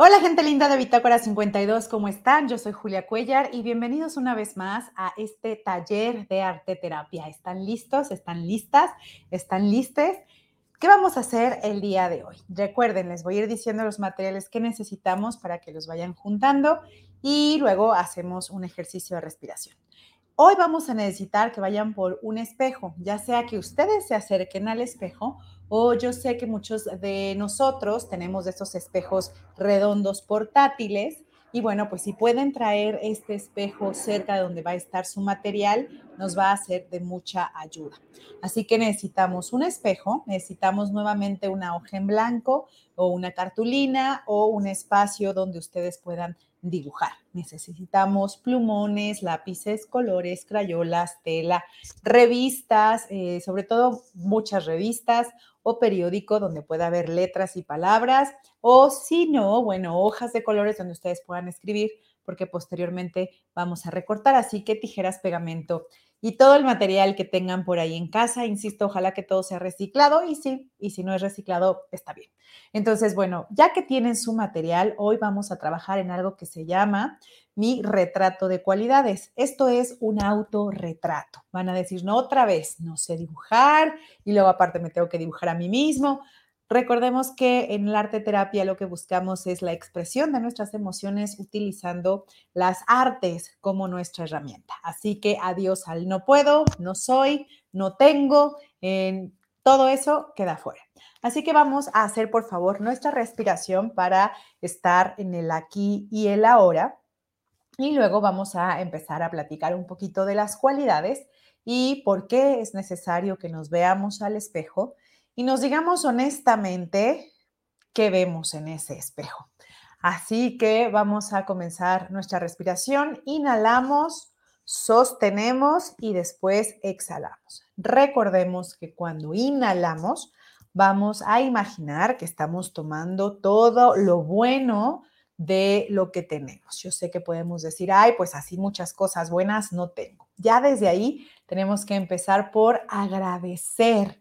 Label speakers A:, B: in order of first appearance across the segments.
A: Hola gente linda de Bitácora 52, ¿cómo están? Yo soy Julia Cuellar y bienvenidos una vez más a este taller de arte terapia. ¿Están listos? ¿Están listas? ¿Están listes? ¿Qué vamos a hacer el día de hoy? Recuerden, les voy a ir diciendo los materiales que necesitamos para que los vayan juntando y luego hacemos un ejercicio de respiración. Hoy vamos a necesitar que vayan por un espejo, ya sea que ustedes se acerquen al espejo o yo sé que muchos de nosotros tenemos estos espejos redondos portátiles y bueno, pues si pueden traer este espejo cerca de donde va a estar su material, nos va a ser de mucha ayuda. Así que necesitamos un espejo, necesitamos nuevamente una hoja en blanco o una cartulina o un espacio donde ustedes puedan dibujar. Necesitamos plumones, lápices, colores, crayolas, tela, revistas, eh, sobre todo muchas revistas o periódico donde pueda haber letras y palabras, o si no, bueno, hojas de colores donde ustedes puedan escribir, porque posteriormente vamos a recortar, así que tijeras, pegamento y todo el material que tengan por ahí en casa. Insisto, ojalá que todo sea reciclado y sí, y si no es reciclado, está bien. Entonces, bueno, ya que tienen su material, hoy vamos a trabajar en algo que se llama mi retrato de cualidades. Esto es un autorretrato. Van a decir, no, otra vez, no sé dibujar y luego aparte me tengo que dibujar a mí mismo. Recordemos que en el arte terapia lo que buscamos es la expresión de nuestras emociones utilizando las artes como nuestra herramienta. Así que adiós al no puedo, no soy, no tengo, en todo eso queda fuera. Así que vamos a hacer por favor nuestra respiración para estar en el aquí y el ahora. Y luego vamos a empezar a platicar un poquito de las cualidades y por qué es necesario que nos veamos al espejo y nos digamos honestamente qué vemos en ese espejo. Así que vamos a comenzar nuestra respiración. Inhalamos, sostenemos y después exhalamos. Recordemos que cuando inhalamos, vamos a imaginar que estamos tomando todo lo bueno de lo que tenemos. Yo sé que podemos decir, ay, pues así muchas cosas buenas no tengo. Ya desde ahí tenemos que empezar por agradecer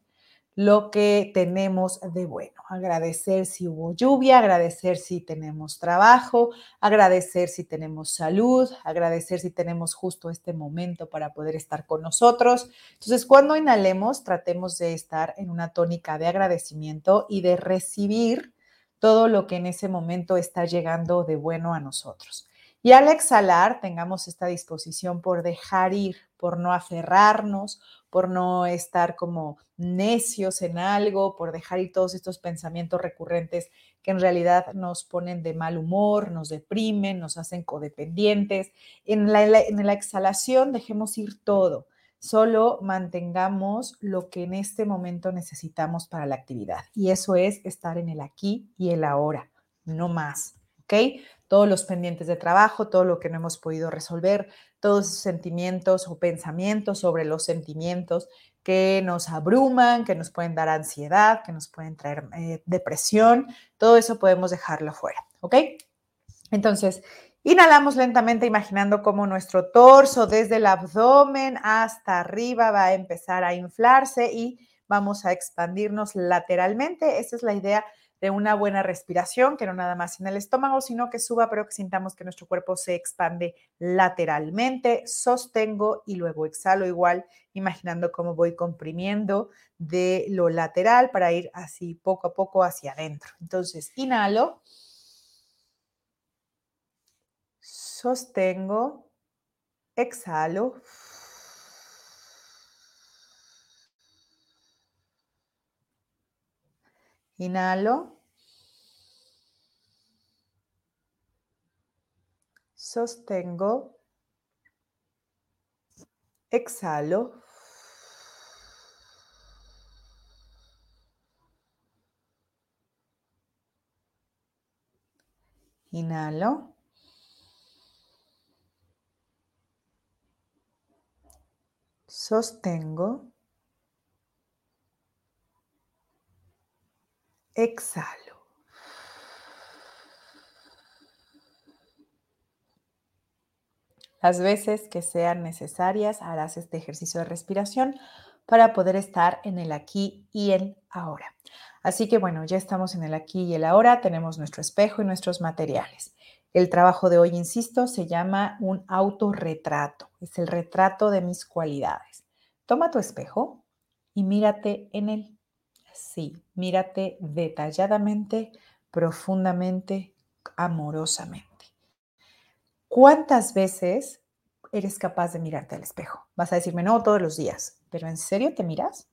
A: lo que tenemos de bueno. Agradecer si hubo lluvia, agradecer si tenemos trabajo, agradecer si tenemos salud, agradecer si tenemos justo este momento para poder estar con nosotros. Entonces, cuando inhalemos, tratemos de estar en una tónica de agradecimiento y de recibir todo lo que en ese momento está llegando de bueno a nosotros. Y al exhalar, tengamos esta disposición por dejar ir, por no aferrarnos, por no estar como necios en algo, por dejar ir todos estos pensamientos recurrentes que en realidad nos ponen de mal humor, nos deprimen, nos hacen codependientes. En la, exhalación dejemos ir todo, solo mantengamos lo que en este momento necesitamos para la actividad. Y eso es estar en el aquí y el ahora, no más. ¿Ok? Todos los pendientes de trabajo, todo lo que no hemos podido resolver, todos esos sentimientos o pensamientos sobre los sentimientos que nos abruman, que nos pueden dar ansiedad, que nos pueden traer eh, depresión, todo eso podemos dejarlo fuera, ¿ok? Entonces, inhalamos lentamente imaginando cómo nuestro torso desde el abdomen hasta arriba va a empezar a inflarse y vamos a expandirnos lateralmente. Esa es la idea de una buena respiración, que no nada más en el estómago, sino que suba, pero que sintamos que nuestro cuerpo se expande lateralmente. Sostengo y luego exhalo igual, imaginando cómo voy comprimiendo de lo lateral para ir así poco a poco hacia adentro. Entonces, inhalo, sostengo, exhalo. Inhalo. Sostengo. Exhalo. Inhalo. Sostengo. Exhalo. Las veces que sean necesarias harás este ejercicio de respiración para poder estar en el aquí y el ahora. Así que bueno, ya estamos en el aquí y el ahora, tenemos nuestro espejo y nuestros materiales. El trabajo de hoy, insisto, se llama un autorretrato. Es el retrato de mis cualidades. Toma tu espejo y mírate en él. Sí, mírate detalladamente, profundamente, amorosamente. ¿Cuántas veces eres capaz de mirarte al espejo? Vas a decirme, no, todos los días, pero ¿en serio te miras?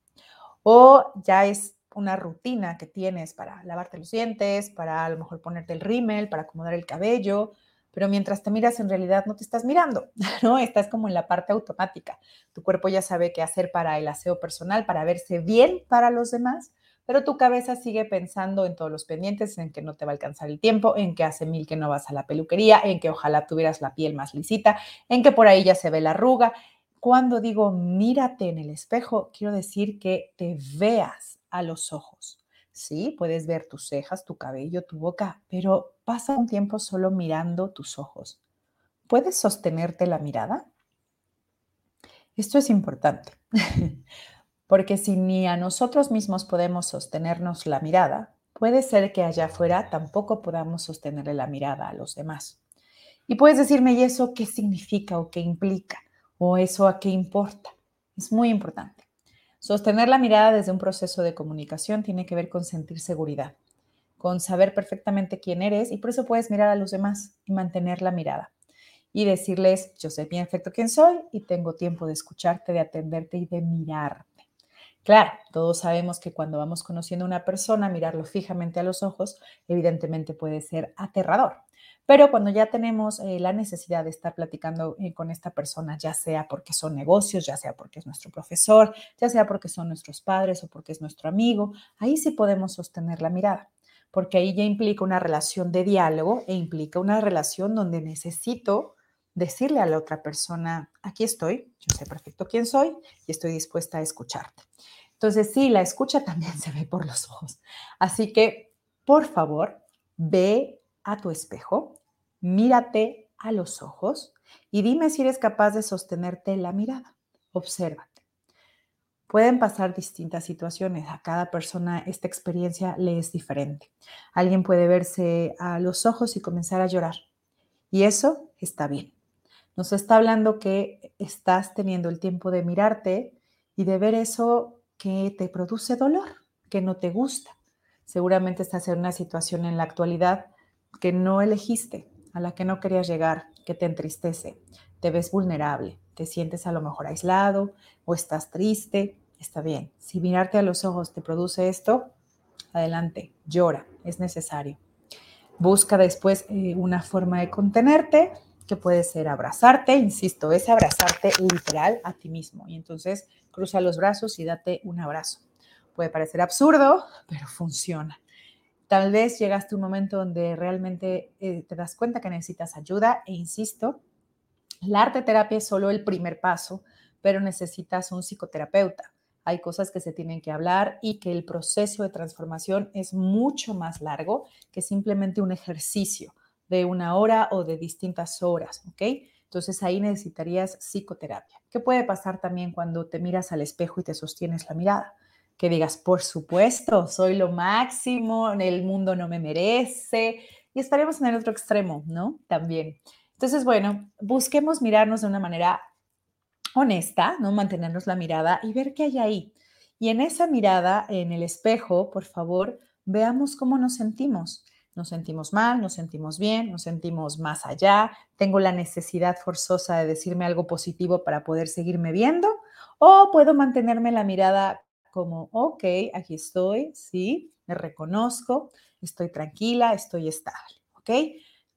A: O ya es una rutina que tienes para lavarte los dientes, para a lo mejor ponerte el rímel, para acomodar el cabello, pero mientras te miras en realidad no te estás mirando, ¿no? Estás como en la parte automática. Tu cuerpo ya sabe qué hacer para el aseo personal, para verse bien para los demás, pero tu cabeza sigue pensando en todos los pendientes, en que no te va a alcanzar el tiempo, en que hace mil que no vas a la peluquería, en que ojalá tuvieras la piel más lisita, en que por ahí ya se ve la arruga. Cuando digo mírate en el espejo, quiero decir que te veas a los ojos. Sí, puedes ver tus cejas, tu cabello, tu boca, pero pasa un tiempo solo mirando tus ojos. ¿Puedes sostenerte la mirada? Esto es importante, porque si ni a nosotros mismos podemos sostenernos la mirada, puede ser que allá afuera tampoco podamos sostenerle la mirada a los demás. Y puedes decirme, ¿y eso qué significa o qué implica? ¿O eso a qué importa? Es muy importante. Sostener la mirada desde un proceso de comunicación tiene que ver con sentir seguridad, con saber perfectamente quién eres y por eso puedes mirar a los demás y mantener la mirada y decirles, yo sé bien perfecto quién soy y tengo tiempo de escucharte, de atenderte y de mirarte. Claro, todos sabemos que cuando vamos conociendo a una persona, mirarlo fijamente a los ojos, evidentemente puede ser aterrador. Pero cuando ya tenemos eh, la necesidad de estar platicando eh, con esta persona, ya sea porque son negocios, ya sea porque es nuestro profesor, ya sea porque son nuestros padres o porque es nuestro amigo, ahí sí podemos sostener la mirada, porque ahí ya implica una relación de diálogo e implica una relación donde necesito decirle a la otra persona, aquí estoy, yo sé perfecto quién soy y estoy dispuesta a escucharte. Entonces, sí, la escucha también se ve por los ojos. Así que, por favor, ve a tu espejo, mírate a los ojos y dime si eres capaz de sostenerte la mirada. Obsérvate. Pueden pasar distintas situaciones. A cada persona esta experiencia le es diferente. Alguien puede verse a los ojos y comenzar a llorar. Y eso está bien. Nos está hablando que estás teniendo el tiempo de mirarte y de ver eso que te produce dolor, que no te gusta. Seguramente estás en una situación en la actualidad que no elegiste, a la que no querías llegar, que te entristece, te ves vulnerable, te sientes a lo mejor aislado o estás triste, está bien. Si mirarte a los ojos te produce esto, adelante, llora, es necesario. Busca después eh, una forma de contenerte, que puede ser abrazarte, insisto, es abrazarte literal a ti mismo. Y entonces cruza los brazos y date un abrazo. Puede parecer absurdo, pero funciona. Tal vez llegaste a un momento donde realmente eh, te das cuenta que necesitas ayuda e insisto, la arte terapia es solo el primer paso, pero necesitas un psicoterapeuta. Hay cosas que se tienen que hablar y que el proceso de transformación es mucho más largo que simplemente un ejercicio de una hora o de distintas horas, ¿ok? Entonces ahí necesitarías psicoterapia. ¿Qué puede pasar también cuando te miras al espejo y te sostienes la mirada? Que digas, por supuesto, soy lo máximo, el mundo no me merece, y estaremos en el otro extremo, ¿no? También. Entonces, bueno, busquemos mirarnos de una manera honesta, ¿no? Mantenernos la mirada y ver qué hay ahí. Y en esa mirada, en el espejo, por favor, veamos cómo nos sentimos. Nos sentimos mal, nos sentimos bien, nos sentimos más allá. Tengo la necesidad forzosa de decirme algo positivo para poder seguirme viendo o puedo mantenerme la mirada como, ok, aquí estoy, sí, me reconozco, estoy tranquila, estoy estable, ¿ok?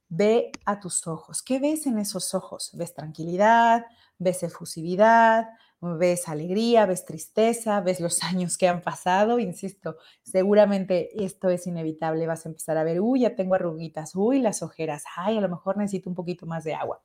A: Ve a tus ojos. ¿Qué ves en esos ojos? ¿Ves tranquilidad? ¿Ves efusividad? ¿Ves alegría? ¿Ves tristeza? ¿Ves los años que han pasado? Insisto, seguramente esto es inevitable. Vas a empezar a ver, uy, ya tengo arruguitas, uy, las ojeras, ay, a lo mejor necesito un poquito más de agua.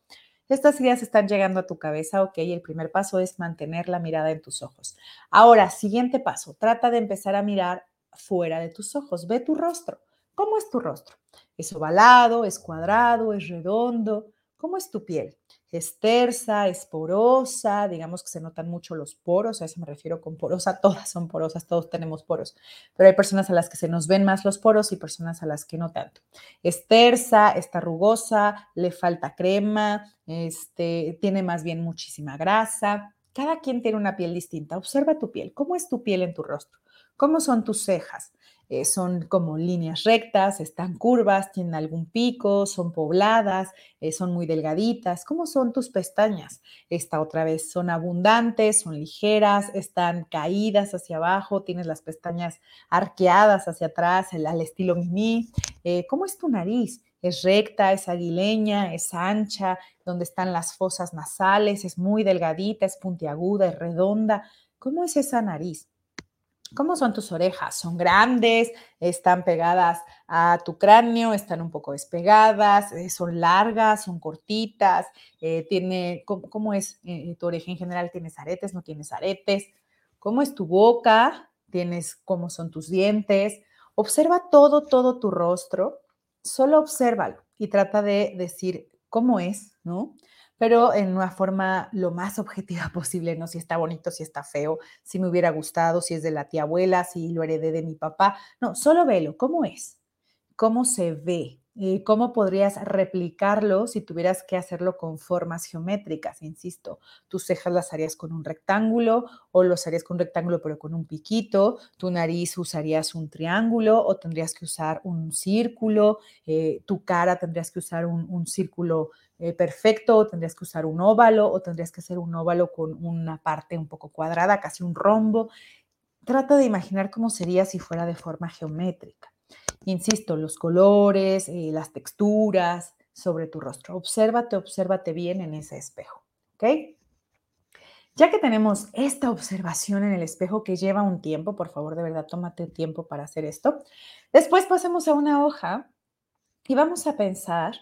A: Estas ideas están llegando a tu cabeza, ok, el primer paso es mantener la mirada en tus ojos. Ahora, siguiente paso, trata de empezar a mirar fuera de tus ojos, ve tu rostro. ¿Cómo es tu rostro? ¿Es ovalado, es cuadrado, es redondo? ¿Cómo es tu piel? ¿Es tersa, es porosa? Digamos que se notan mucho los poros, a eso me refiero con porosa, todas son porosas, todos tenemos poros, pero hay personas a las que se nos ven más los poros y personas a las que no tanto. Es tersa, está rugosa, le falta crema, este, tiene más bien muchísima grasa. Cada quien tiene una piel distinta. Observa tu piel. ¿Cómo es tu piel en tu rostro? ¿Cómo son tus cejas? Eh, son como líneas rectas, están curvas, tienen algún pico, son pobladas, eh, son muy delgaditas. ¿Cómo son tus pestañas? Esta otra vez son abundantes, son ligeras, están caídas hacia abajo, tienes las pestañas arqueadas hacia atrás, al estilo mimi. Eh, ¿Cómo es tu nariz? es recta, es aguileña, es ancha, donde están las fosas nasales, es muy delgadita, es puntiaguda, es redonda. ¿Cómo es esa nariz? ¿Cómo son tus orejas? ¿Son grandes? ¿Están pegadas a tu cráneo? ¿Están un poco despegadas? Eh, ¿Son largas? ¿Son cortitas? Eh, tiene, ¿cómo, es eh, tu oreja en general? ¿Tienes aretes? ¿No tienes aretes? ¿Cómo es tu boca? ¿Tienes cómo son tus dientes? Observa todo, todo tu rostro. Solo obsérvalo y trata de decir cómo es, ¿no? Pero en una forma lo más objetiva posible, no si está bonito, si está feo, si me hubiera gustado, si es de la tía abuela, si lo heredé de mi papá. No, solo velo, ¿cómo es? ¿Cómo se ve? Eh, ¿Cómo podrías replicarlo si tuvieras que hacerlo con formas geométricas? Insisto, tus cejas las harías con un rectángulo o los harías con un rectángulo pero con un piquito, tu nariz usarías un triángulo o tendrías que usar un círculo, eh, tu cara tendrías que usar un, círculo eh, perfecto o tendrías que usar un óvalo o tendrías que hacer un óvalo con una parte un poco cuadrada, casi un rombo. Trata de imaginar cómo sería si fuera de forma geométrica. Insisto, los colores, eh, las texturas sobre tu rostro. Obsérvate, obsérvate bien en ese espejo. ¿Ok? Ya que tenemos esta observación en el espejo que lleva un tiempo, por favor, de verdad, tómate tiempo para hacer esto. Después pasemos a una hoja y vamos a pensar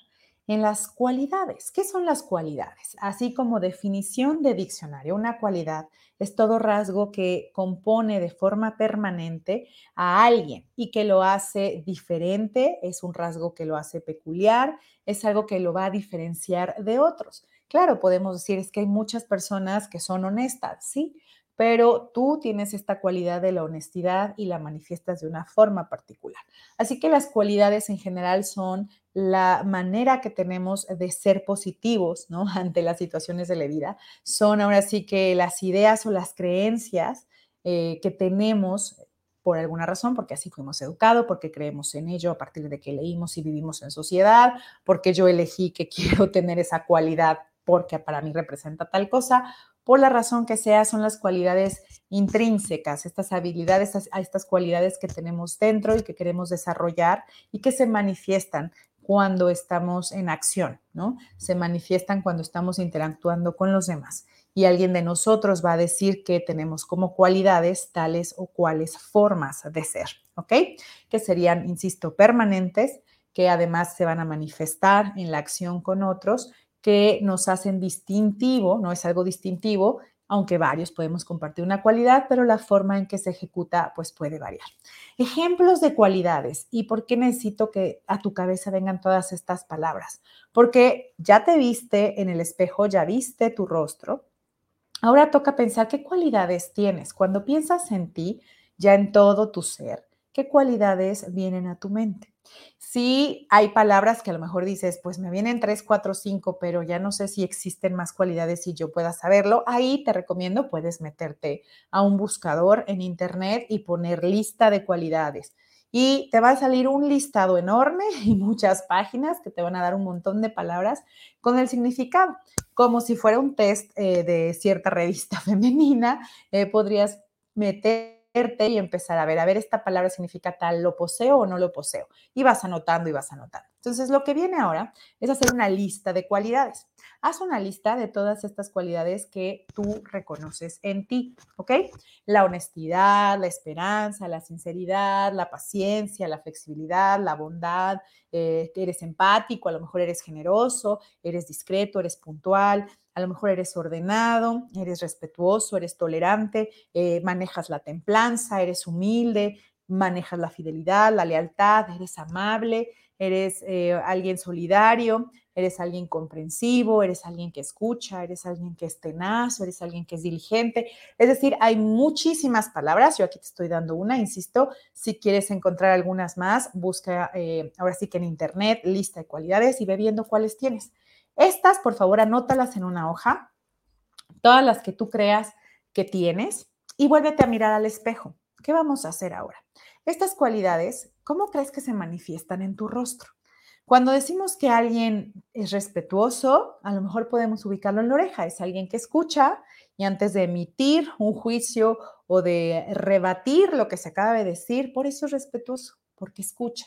A: en las cualidades. ¿Qué son las cualidades? Así como definición de diccionario, una cualidad es todo rasgo que compone de forma permanente a alguien y que lo hace diferente, es un rasgo que lo hace peculiar, es algo que lo va a diferenciar de otros. Claro, podemos decir es que hay muchas personas que son honestas, sí, pero tú tienes esta cualidad de la honestidad y la manifiestas de una forma particular. Así que las cualidades en general son la manera que tenemos de ser positivos ¿no? ante las situaciones de la vida. Son ahora sí que las ideas o las creencias eh, que tenemos por alguna razón, porque así fuimos educados, porque creemos en ello a partir de que leímos y vivimos en sociedad, porque yo elegí que quiero tener esa cualidad porque para mí representa tal cosa, por la razón que sea, son las cualidades intrínsecas, estas habilidades, estas, estas cualidades que tenemos dentro y que queremos desarrollar y que se manifiestan cuando estamos en acción, ¿no? Se manifiestan cuando estamos interactuando con los demás. Y alguien de nosotros va a decir que tenemos como cualidades tales o cuales formas de ser, ¿ok? Que serían, insisto, permanentes, que además se van a manifestar en la acción con otros que nos hacen distintivo, no es algo distintivo, aunque varios podemos compartir una cualidad, pero la forma en que se ejecuta pues puede variar. Ejemplos de cualidades y por qué necesito que a tu cabeza vengan todas estas palabras. Porque ya te viste en el espejo, ya viste tu rostro. Ahora toca pensar qué cualidades tienes. Cuando piensas en ti, ya en todo tu ser, ¿qué cualidades vienen a tu mente? Sí, hay palabras que a lo mejor dices, pues me vienen tres, cuatro, cinco, pero ya no sé si existen más cualidades y yo pueda saberlo. Ahí te recomiendo, puedes meterte a un buscador en internet y poner lista de cualidades. Y te va a salir un listado enorme y muchas páginas que te van a dar un montón de palabras con el significado, como si fuera un test eh, de cierta revista femenina. Eh, podrías meter y empezar a ver, a ver, esta palabra significa tal, ¿lo poseo o no lo poseo? Y vas anotando y vas anotando. Entonces, lo que viene ahora es hacer una lista de cualidades. Haz una lista de todas estas cualidades que tú reconoces en ti, ¿ok? La honestidad, la esperanza, la sinceridad, la paciencia, la flexibilidad, la bondad, eh, eres empático, a lo mejor eres generoso, eres discreto, eres puntual, a lo mejor eres ordenado, eres respetuoso, eres tolerante, eh, manejas la templanza, eres humilde, manejas la fidelidad, la lealtad, eres amable, eres eh, alguien solidario, eres alguien comprensivo, eres alguien que escucha, eres alguien que es tenaz, eres alguien que es diligente. Es decir, hay muchísimas palabras. Yo aquí te estoy dando una, insisto. Si quieres encontrar algunas más, busca eh, ahora sí que en internet lista de cualidades y ve viendo cuáles tienes. Estas, por favor, anótalas en una hoja, todas las que tú creas que tienes y vuélvete a mirar al espejo. ¿Qué vamos a hacer ahora? Estas cualidades, ¿cómo crees que se manifiestan en tu rostro? Cuando decimos que alguien es respetuoso, a lo mejor podemos ubicarlo en la oreja. Es alguien que escucha y antes de emitir un juicio o de rebatir lo que se acaba de decir, por eso es respetuoso, porque escucha.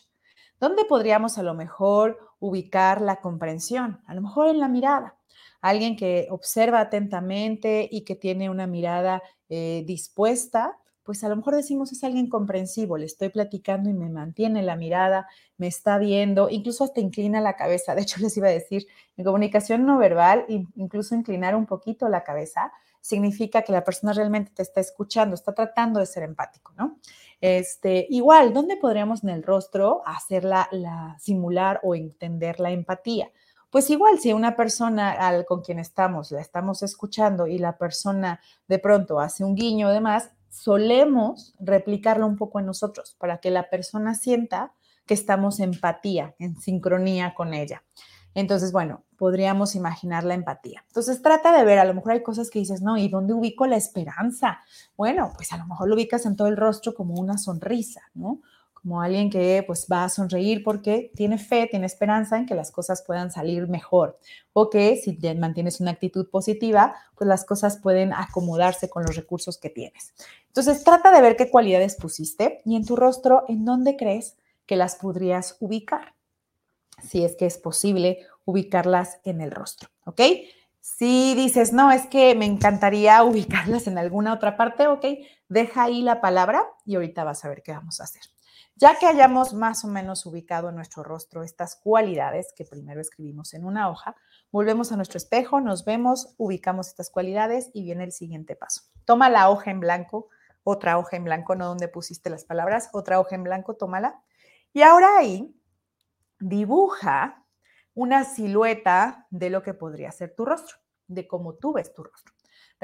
A: ¿Dónde podríamos a lo mejor ubicar la comprensión? A lo mejor en la mirada. Alguien que observa atentamente y que tiene una mirada eh, dispuesta pues a lo mejor decimos es alguien comprensivo, le estoy platicando y me mantiene la mirada, me está viendo, incluso hasta inclina la cabeza. De hecho, les iba a decir, en comunicación no verbal, incluso inclinar un poquito la cabeza significa que la persona realmente te está escuchando, está tratando de ser empático, ¿no? Este, igual, ¿dónde podríamos en el rostro hacerla, la, simular o entender la empatía? Pues igual, si una persona al, con quien estamos, la estamos escuchando y la persona de pronto hace un guiño de más, solemos replicarlo un poco en nosotros para que la persona sienta que estamos en empatía, en sincronía con ella. Entonces, bueno, podríamos imaginar la empatía. Entonces, trata de ver, a lo mejor hay cosas que dices, no, ¿y dónde ubico la esperanza? Bueno, pues a lo mejor lo ubicas en todo el rostro como una sonrisa, ¿no? Como alguien que pues va a sonreír porque tiene fe, tiene esperanza en que las cosas puedan salir mejor o que si mantienes una actitud positiva, pues las cosas pueden acomodarse con los recursos que tienes. Entonces, trata de ver qué cualidades pusiste y en tu rostro, ¿en dónde crees que las podrías ubicar? Si es que es posible ubicarlas en el rostro, ¿ok? Si dices, no, es que me encantaría ubicarlas en alguna otra parte, ok, deja ahí la palabra y ahorita vas a ver qué vamos a hacer. Ya que hayamos más o menos ubicado en nuestro rostro estas cualidades que primero escribimos en una hoja, volvemos a nuestro espejo, nos vemos, ubicamos estas cualidades y viene el siguiente paso. Toma la hoja en blanco, otra hoja en blanco, no donde pusiste las palabras, otra hoja en blanco, tómala. Y ahora ahí dibuja una silueta de lo que podría ser tu rostro, de cómo tú ves tu rostro.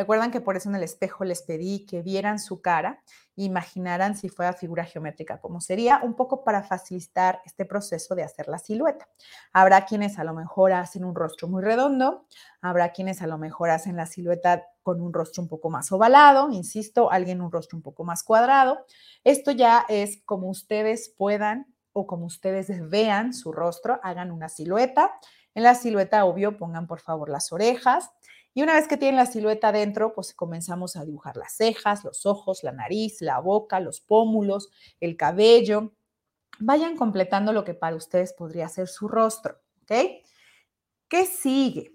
A: Recuerdan que por eso en el espejo les pedí que vieran su cara e imaginaran si fuera figura geométrica, como sería un poco para facilitar este proceso de hacer la silueta. Habrá quienes a lo mejor hacen un rostro muy redondo, habrá quienes a lo mejor hacen la silueta con un rostro un poco más ovalado, insisto, alguien un rostro un poco más cuadrado. Esto ya es como ustedes puedan o como ustedes vean su rostro, hagan una silueta. En la silueta, obvio, pongan por favor las orejas, y una vez que tienen la silueta dentro, pues comenzamos a dibujar las cejas, los ojos, la nariz, la boca, los pómulos, el cabello. Vayan completando lo que para ustedes podría ser su rostro, ¿ok? ¿Qué sigue?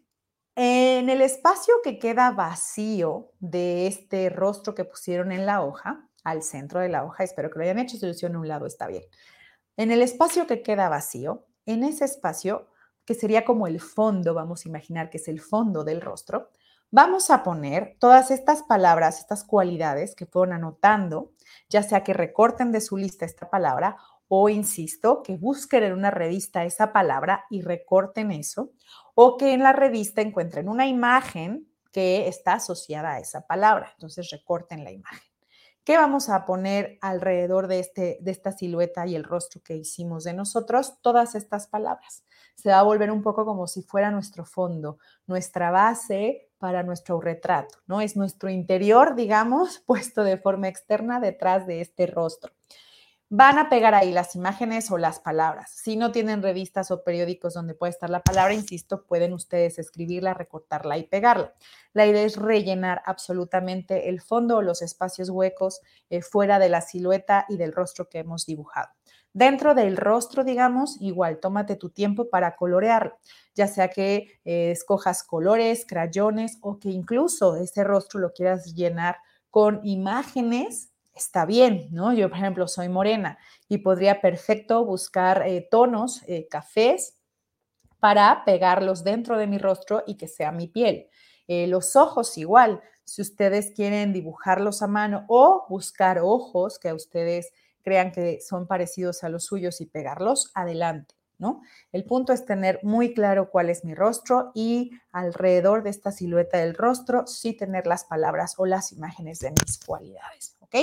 A: En el espacio que queda vacío de este rostro que pusieron en la hoja, al centro de la hoja, espero que lo hayan hecho, si en un lado está bien. En el espacio que queda vacío, en ese espacio que sería como el fondo, vamos a imaginar que es el fondo del rostro, vamos a poner todas estas palabras, estas cualidades que fueron anotando, ya sea que recorten de su lista esta palabra o, insisto, que busquen en una revista esa palabra y recorten eso, o que en la revista encuentren una imagen que está asociada a esa palabra. Entonces, recorten la imagen. ¿Qué vamos a poner alrededor de, este, de esta silueta y el rostro que hicimos de nosotros? Todas estas palabras. Se va a volver un poco como si fuera nuestro fondo, nuestra base para nuestro retrato, ¿no? Es nuestro interior, digamos, puesto de forma externa detrás de este rostro. Van a pegar ahí las imágenes o las palabras. Si no tienen revistas o periódicos donde puede estar la palabra, insisto, pueden ustedes escribirla, recortarla y pegarla. La idea es rellenar absolutamente el fondo o los espacios huecos eh, fuera de la silueta y del rostro que hemos dibujado. Dentro del rostro, digamos, igual, tómate tu tiempo para colorearlo, ya sea que eh, escojas colores, crayones o que incluso ese rostro lo quieras llenar con imágenes está bien, ¿no? Yo, por ejemplo, soy morena y podría perfecto buscar eh, tonos, eh, cafés, para pegarlos dentro de mi rostro y que sea mi piel. Los ojos igual, si ustedes quieren dibujarlos a mano o buscar ojos que a ustedes crean que son parecidos a los suyos y pegarlos, adelante. ¿no? El punto es tener muy claro cuál es mi rostro y alrededor de esta silueta del rostro sí tener las palabras o las imágenes de mis cualidades, ¿ok?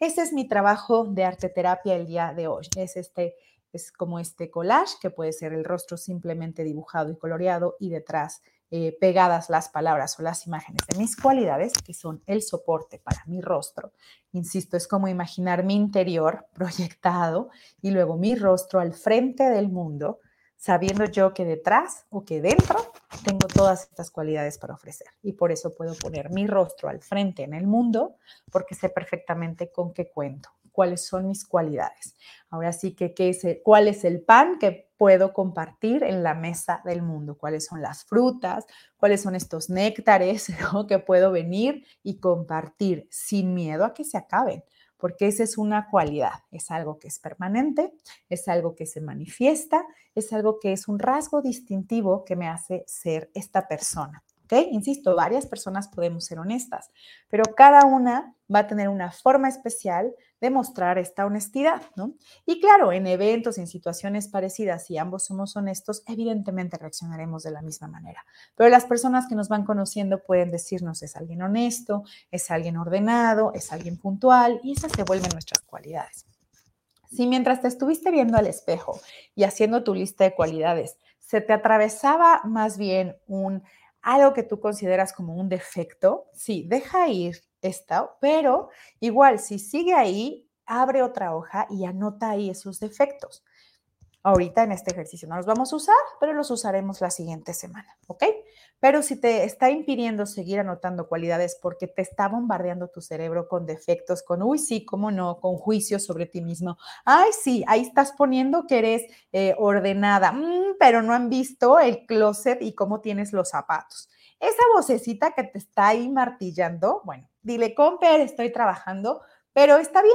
A: Ese es mi trabajo de arte terapia el día de hoy. Es este es como este collage que puede ser el rostro simplemente dibujado y coloreado y detrás eh, pegadas las palabras o las imágenes de mis cualidades, que son el soporte para mi rostro. Insisto, es como imaginar mi interior proyectado y luego mi rostro al frente del mundo, sabiendo yo que detrás o que dentro tengo todas estas cualidades para ofrecer. Y por eso puedo poner mi rostro al frente en el mundo, porque sé perfectamente con qué cuento cuáles son mis cualidades. Ahora sí que, ¿qué es ¿cuál es el pan que puedo compartir en la mesa del mundo? ¿Cuáles son las frutas? ¿Cuáles son estos néctares que puedo venir y compartir sin miedo a que se acaben? Porque esa es una cualidad, es algo que es permanente, es algo que se manifiesta, es algo que es un rasgo distintivo que me hace ser esta persona. ¿Ok? Insisto, varias personas podemos ser honestas, pero cada una va a tener una forma especial de mostrar esta honestidad, ¿no? Y claro, en eventos, en situaciones parecidas, si ambos somos honestos, evidentemente reaccionaremos de la misma manera. Pero las personas que nos van conociendo pueden decirnos es alguien honesto, es alguien ordenado, es alguien puntual y esas se vuelven nuestras cualidades. Si mientras te estuviste viendo al espejo y haciendo tu lista de cualidades, se te atravesaba más bien un algo que tú consideras como un defecto, sí, deja ir esta, pero igual si sigue ahí, abre otra hoja y anota ahí esos defectos. Ahorita en este ejercicio no los vamos a usar, pero los usaremos la siguiente semana, ¿ok? Pero si te está impidiendo seguir anotando cualidades porque te está bombardeando tu cerebro con defectos, con, uy, sí, cómo no, con juicios sobre ti mismo. Ay, sí, ahí estás poniendo que eres eh, ordenada, mm, pero no han visto el closet y cómo tienes los zapatos. Esa vocecita que te está ahí martillando, bueno, dile, comper, estoy trabajando, pero está bien,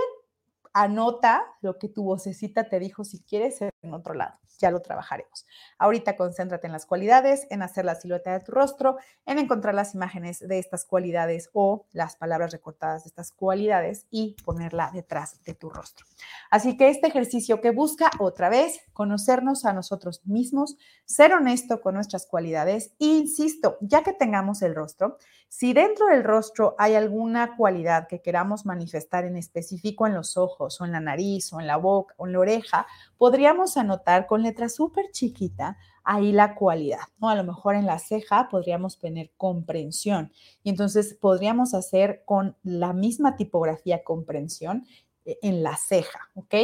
A: anota lo que tu vocecita te dijo si quieres en otro lado. Ya lo trabajaremos. Ahorita concéntrate en las cualidades, en hacer la silueta de tu rostro, en encontrar las imágenes de estas cualidades o las palabras recortadas de estas cualidades y ponerla detrás de tu rostro. Así que este ejercicio que busca otra vez conocernos a nosotros mismos, ser honesto con nuestras cualidades insisto, ya que tengamos el rostro, si dentro del rostro hay alguna cualidad que queramos manifestar en específico en los ojos o en la nariz o en la boca o en la oreja, podríamos anotar con letra súper chiquita ahí la cualidad, ¿no? A lo mejor en la ceja podríamos poner comprensión y entonces podríamos hacer con la misma tipografía comprensión eh, en la ceja, ¿ok?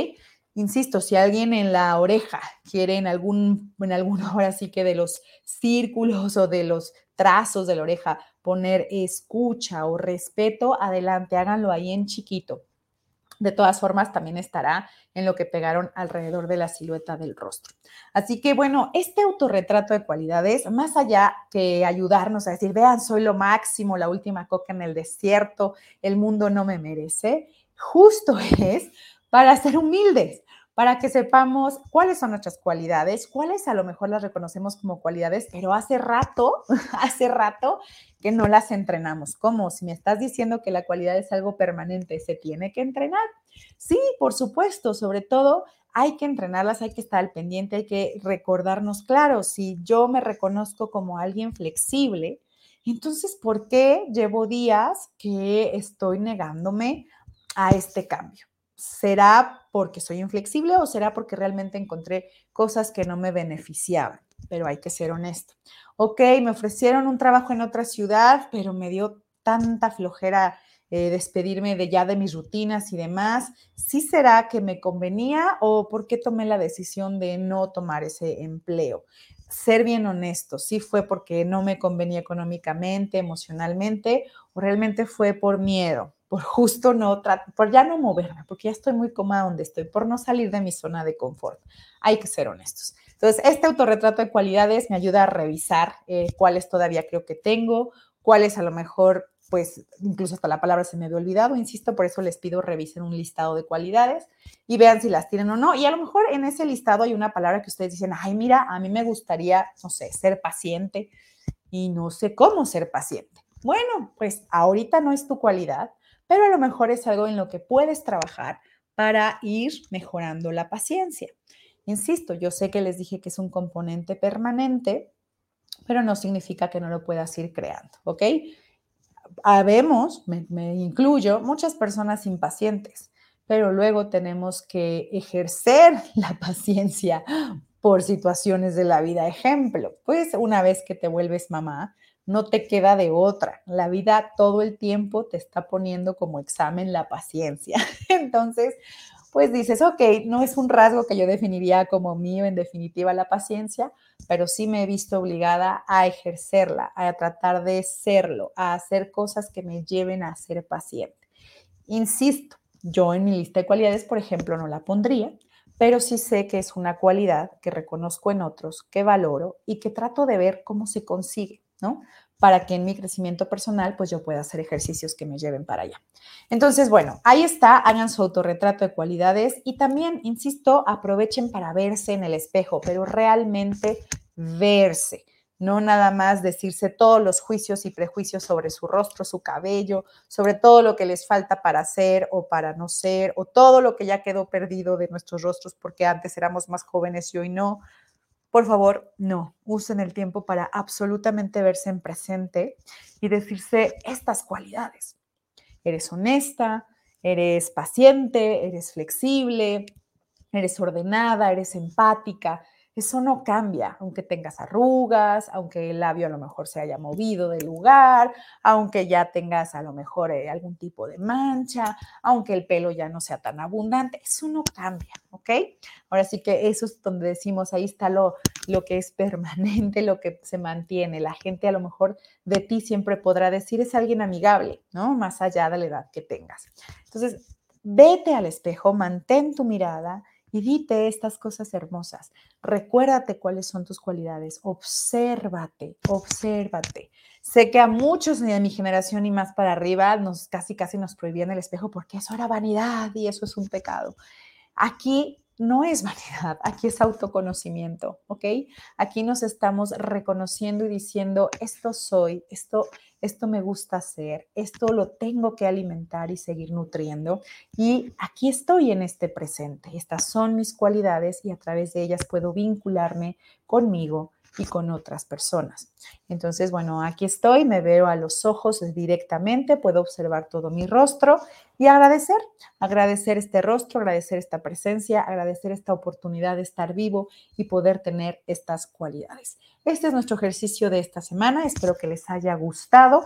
A: Insisto, si alguien en la oreja quiere en algún, en alguna hora sí que de los círculos o de los trazos de la oreja poner escucha o respeto, adelante, háganlo ahí en chiquito. De todas formas, también estará en lo que pegaron alrededor de la silueta del rostro. Así que bueno, este autorretrato de cualidades, más allá que ayudarnos a decir, vean, soy lo máximo, la última coca en el desierto, el mundo no me merece, justo es para ser humildes, para que sepamos cuáles son nuestras cualidades, cuáles a lo mejor las reconocemos como cualidades, pero hace rato, hace rato que no las entrenamos. ¿Cómo? Si me estás diciendo que la cualidad es algo permanente, ¿se tiene que entrenar? Sí, por supuesto, sobre todo hay que entrenarlas, hay que estar al pendiente, hay que recordarnos, claro, si yo me reconozco como alguien flexible, entonces, ¿por qué llevo días que estoy negándome a este cambio? ¿Será porque soy inflexible o será porque realmente encontré cosas que no me beneficiaban? Pero hay que ser honesto. Ok, me ofrecieron un trabajo en otra ciudad, pero me dio tanta flojera eh, despedirme de ya de mis rutinas y demás. ¿Sí será que me convenía o por qué tomé la decisión de no tomar ese empleo? Ser bien honesto, ¿sí fue porque no me convenía económicamente, emocionalmente o realmente fue por miedo? Por justo no, por ya no moverme, porque ya estoy muy cómoda donde estoy, por no salir de mi zona de confort. Hay que ser honestos. Entonces, este autorretrato de cualidades me ayuda a revisar eh, cuáles todavía creo que tengo, cuáles a lo mejor, pues incluso hasta la palabra se me había olvidado, insisto, por eso les pido revisen un listado de cualidades y vean si las tienen o no. Y a lo mejor en ese listado hay una palabra que ustedes dicen, ay, mira, a mí me gustaría, no sé, ser paciente y no sé cómo ser paciente. Bueno, pues ahorita no es tu cualidad, pero a lo mejor es algo en lo que puedes trabajar para ir mejorando la paciencia. Insisto, yo sé que les dije que es un componente permanente, pero no significa que no lo puedas ir creando, ¿ok? Habemos, me, me incluyo, muchas personas impacientes, pero luego tenemos que ejercer la paciencia por situaciones de la vida. Ejemplo, pues una vez que te vuelves mamá, no te queda de otra. La vida todo el tiempo te está poniendo como examen la paciencia. Entonces, pues dices, ok, no es un rasgo que yo definiría como mío en definitiva la paciencia, pero sí me he visto obligada a ejercerla, a tratar de serlo, a hacer cosas que me lleven a ser paciente. Insisto, yo en mi lista de cualidades, por ejemplo, no la pondría, pero sí sé que es una cualidad que reconozco en otros, que valoro y que trato de ver cómo se consigue, ¿no? Para que en mi crecimiento personal, pues yo pueda hacer ejercicios que me lleven para allá. Entonces, bueno, ahí está, hagan su autorretrato de cualidades y también, insisto, aprovechen para verse en el espejo, pero realmente verse no nada más decirse todos los juicios y prejuicios sobre su rostro, su cabello, sobre todo lo que les falta para ser o para no ser, o todo lo que ya quedó perdido de nuestros rostros porque antes éramos más jóvenes y hoy no. Por favor, no, usen el tiempo para absolutamente verse en presente y decirse estas cualidades. Eres honesta, eres paciente, eres flexible, eres ordenada, eres empática, eso no cambia, aunque tengas arrugas, aunque el labio a lo mejor se haya movido del lugar, aunque ya tengas a lo mejor eh, algún tipo de mancha, aunque el pelo ya no sea tan abundante, eso no cambia, ¿ok? Ahora sí que eso es donde decimos, ahí está lo, lo que es permanente, lo que se mantiene. La gente a lo mejor de ti siempre podrá decir, es alguien amigable, ¿no? Más allá de la edad que tengas. Entonces, vete al espejo, mantén tu mirada y estas cosas hermosas. Recuérdate cuáles son tus cualidades. Obsérvate, obsérvate. Sé que a muchos de mi generación y más para arriba nos casi casi nos prohibían el espejo porque eso era vanidad y eso es un pecado. Aquí no es vanidad, aquí es autoconocimiento, ¿ok? Aquí nos estamos reconociendo y diciendo, esto soy, esto, esto me gusta hacer, esto lo tengo que alimentar y seguir nutriendo. Y aquí estoy en este presente, estas son mis cualidades y a través de ellas puedo vincularme conmigo, y con otras personas. Entonces, bueno, aquí estoy, me veo a los ojos directamente, puedo observar todo mi rostro y agradecer, agradecer este rostro, agradecer esta presencia, agradecer esta oportunidad de estar vivo y poder tener estas cualidades. Este es nuestro ejercicio de esta semana, espero que les haya gustado.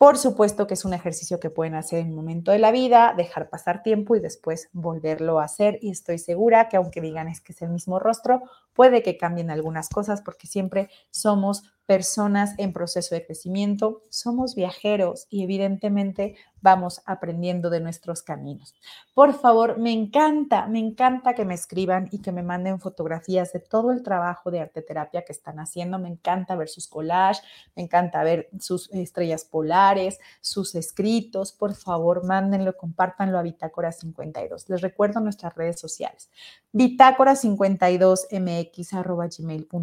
A: Por supuesto que es un ejercicio que pueden hacer en un momento de la vida, dejar pasar tiempo y después volverlo a hacer. Y estoy segura que aunque digan es que es el mismo rostro, puede que cambien algunas cosas porque siempre somos personas en proceso de crecimiento, somos viajeros y evidentemente vamos aprendiendo de nuestros caminos. Por favor, me encanta, me encanta que me escriban y que me manden fotografías de todo el trabajo de arte terapia que están haciendo. Me encanta ver sus collages, me encanta ver sus estrellas polares, sus escritos. Por favor, mándenlo, compártanlo a Bitácora 52. Les recuerdo nuestras redes sociales. Bitácora 52 mx.gmail.com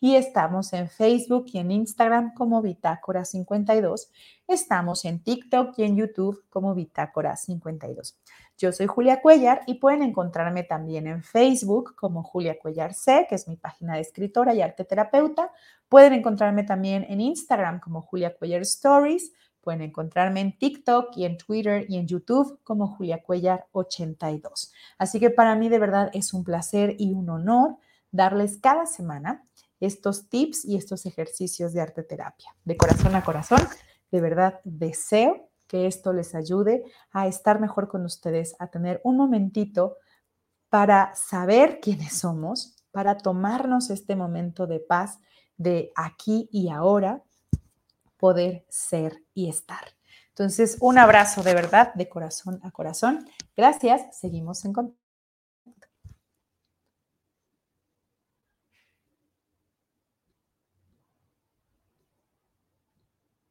A: y estamos en Facebook y en Instagram como Bitácora 52. Estamos en TikTok y en YouTube como Bitácora 52. Yo soy Julia Cuellar y pueden encontrarme también en Facebook como Julia Cuellar C, que es mi página de escritora y arte terapeuta. Pueden encontrarme también en Instagram como Julia Cuellar Stories. Pueden encontrarme en TikTok y en Twitter y en YouTube como Julia Cuellar 82. Así que para mí de verdad es un placer y un honor darles cada semana estos tips y estos ejercicios de arte terapia. De corazón a corazón, de verdad deseo que esto les ayude a estar mejor con ustedes, a tener un momentito para saber quiénes somos, para tomarnos este momento de paz de aquí y ahora, poder ser y estar. Entonces, un abrazo de verdad, de corazón a corazón. Gracias, seguimos en contacto.